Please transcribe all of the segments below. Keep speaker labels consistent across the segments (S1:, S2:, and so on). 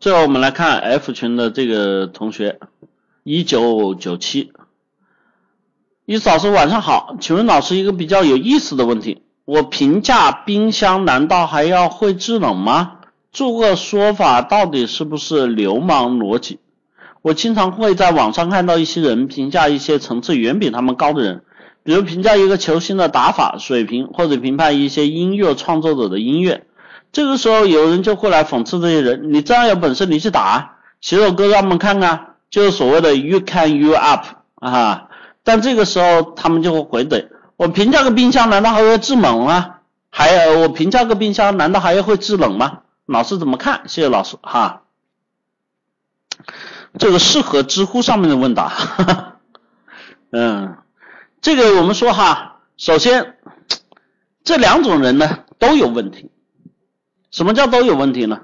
S1: 最后我们来看 F 群的这个同学，一九九七，伊老师晚上好，请问老师一个比较有意思的问题，我评价冰箱难道还要会制冷吗？这个说法到底是不是流氓逻辑？我经常会在网上看到一些人评价一些层次远比他们高的人，比如评价一个球星的打法水平，或者评判一些音乐创作者的音乐。这个时候有人就会来讽刺这些人，你这样有本事你去打，写首歌让我们看看，就是所谓的 you can you up 啊。但这个时候他们就会回怼，我评价个冰箱难道还会制冷吗？还有我评价个冰箱难道还要会制冷吗？老师怎么看？谢谢老师哈。这个适合知乎上面的问答，哈 哈嗯，这个我们说哈，首先这两种人呢都有问题。什么叫都有问题呢？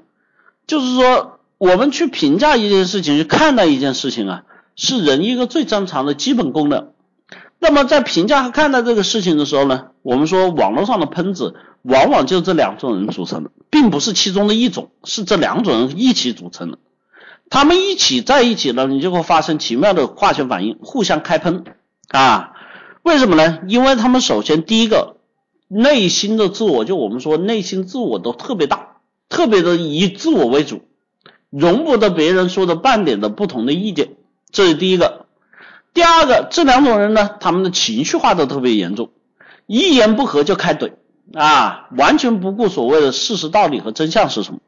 S1: 就是说我们去评价一件事情，去看待一件事情啊，是人一个最正常的基本功能。那么在评价和看待这个事情的时候呢，我们说网络上的喷子往往就这两种人组成的，并不是其中的一种，是这两种人一起组成的。他们一起在一起呢，你就会发生奇妙的化学反应，互相开喷啊？为什么呢？因为他们首先第一个内心的自我，就我们说内心自我都特别大，特别的以自我为主，容不得别人说的半点的不同的意见，这是第一个。第二个，这两种人呢，他们的情绪化都特别严重，一言不合就开怼啊，完全不顾所谓的事实道理和真相是什么。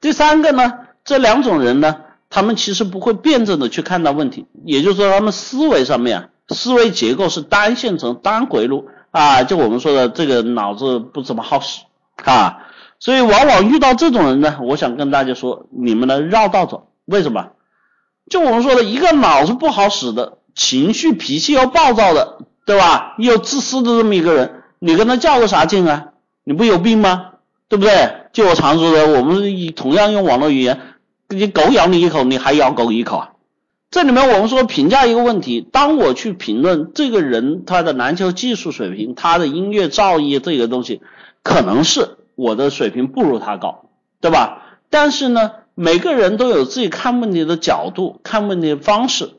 S1: 第三个呢？这两种人呢，他们其实不会辩证的去看待问题，也就是说，他们思维上面啊，思维结构是单线程、单回路啊，就我们说的这个脑子不怎么好使啊，所以往往遇到这种人呢，我想跟大家说，你们呢绕道走，为什么？就我们说的一个脑子不好使的，情绪脾气又暴躁的，对吧？又自私的这么一个人，你跟他较个啥劲啊？你不有病吗？对不对？就我常说的，我们以同样用网络语言。你狗咬你一口，你还咬狗一口啊？这里面我们说评价一个问题，当我去评论这个人他的篮球技术水平，他的音乐造诣这个东西，可能是我的水平不如他高，对吧？但是呢，每个人都有自己看问题的角度，看问题的方式，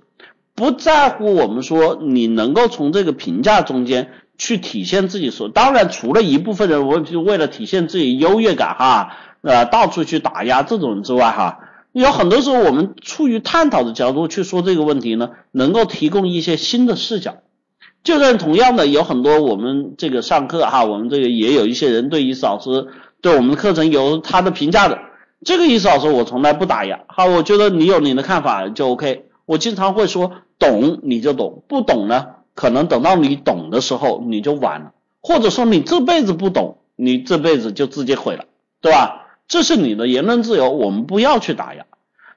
S1: 不在乎我们说你能够从这个评价中间去体现自己所，当然除了一部分人，我就为了体现自己优越感哈，呃，到处去打压这种人之外哈。有很多时候，我们出于探讨的角度去说这个问题呢，能够提供一些新的视角。就算同样的，有很多我们这个上课哈，我们这个也有一些人对伊思老师对我们的课程有他的评价的。这个意思老师我从来不打压，好，我觉得你有你的看法就 OK。我经常会说，懂你就懂，不懂呢，可能等到你懂的时候你就晚了，或者说你这辈子不懂，你这辈子就直接毁了，对吧？这是你的言论自由，我们不要去打压。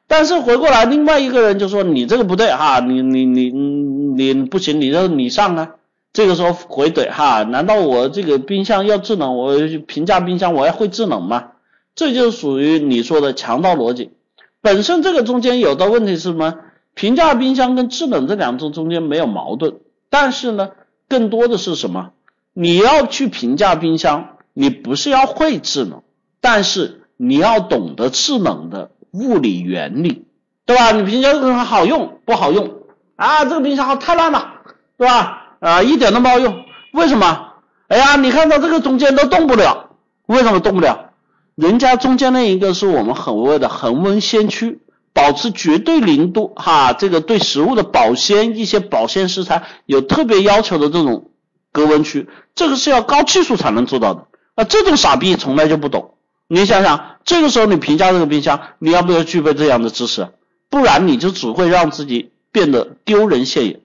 S1: 但是回过来，另外一个人就说你这个不对哈，你你你你不行，你这你上啊。这个时候回怼哈，难道我这个冰箱要制冷，我评价冰箱我要会制冷吗？这就属于你说的强盗逻辑。本身这个中间有的问题是什么？评价冰箱跟制冷这两种中间没有矛盾，但是呢，更多的是什么？你要去评价冰箱，你不是要会制冷，但是。你要懂得制冷的物理原理，对吧？你冰箱好用不好用啊？这个冰箱好太烂了，对吧？啊，一点都没好用。为什么？哎呀，你看到这个中间都动不了，为什么动不了？人家中间那一个是我们很谓的恒温鲜区，保持绝对零度哈，这个对食物的保鲜，一些保鲜食材有特别要求的这种隔温区，这个是要高技术才能做到的啊。这种傻逼从来就不懂。你想想，这个时候你评价这个冰箱，你要不要具备这样的知识？不然你就只会让自己变得丢人现眼。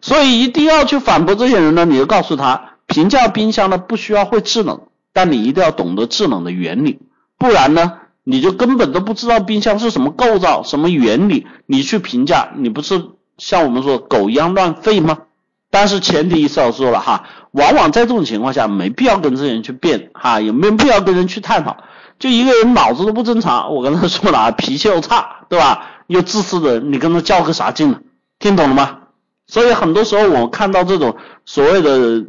S1: 所以一定要去反驳这些人呢，你就告诉他，评价冰箱呢不需要会制冷，但你一定要懂得制冷的原理，不然呢，你就根本都不知道冰箱是什么构造、什么原理，你去评价，你不是像我们说狗一样乱吠吗？但是前提是要说了哈，往往在这种情况下，没必要跟这些人去辩哈，也没必要跟人去探讨。就一个人脑子都不正常，我跟他说了，脾气又差，对吧？又自私的人，你跟他较个啥劲呢？听懂了吗？所以很多时候我看到这种所谓的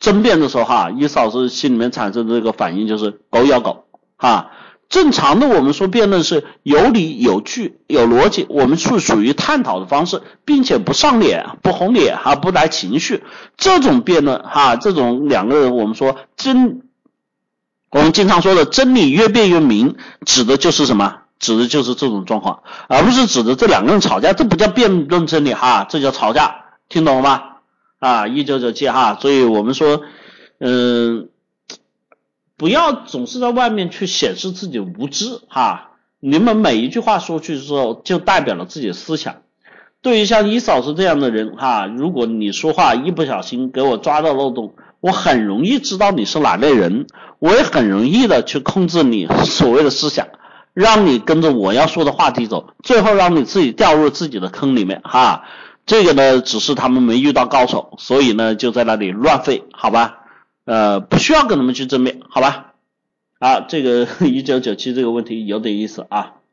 S1: 争辩的时候，哈，一老师心里面产生的这个反应就是狗咬狗，哈，正常的我们说辩论是有理有据有逻辑，我们是属于探讨的方式，并且不上脸不红脸哈不来情绪，这种辩论哈这种两个人我们说真，我们经常说的真理越辩越明，指的就是什么？指的就是这种状况，而不是指的这两个人吵架，这不叫辩论真理哈，这叫吵架，听懂了吗？啊，一九九七哈，所以我们说，嗯。不要总是在外面去显示自己无知哈，你们每一句话说去之后，就代表了自己的思想。对于像一嫂子这样的人哈，如果你说话一不小心给我抓到漏洞，我很容易知道你是哪类人，我也很容易的去控制你所谓的思想，让你跟着我要说的话题走，最后让你自己掉入自己的坑里面哈。这个呢，只是他们没遇到高手，所以呢就在那里乱废，好吧？呃，不需要跟他们去争辩，好吧？啊，这个 一九九七这个问题有点意思啊。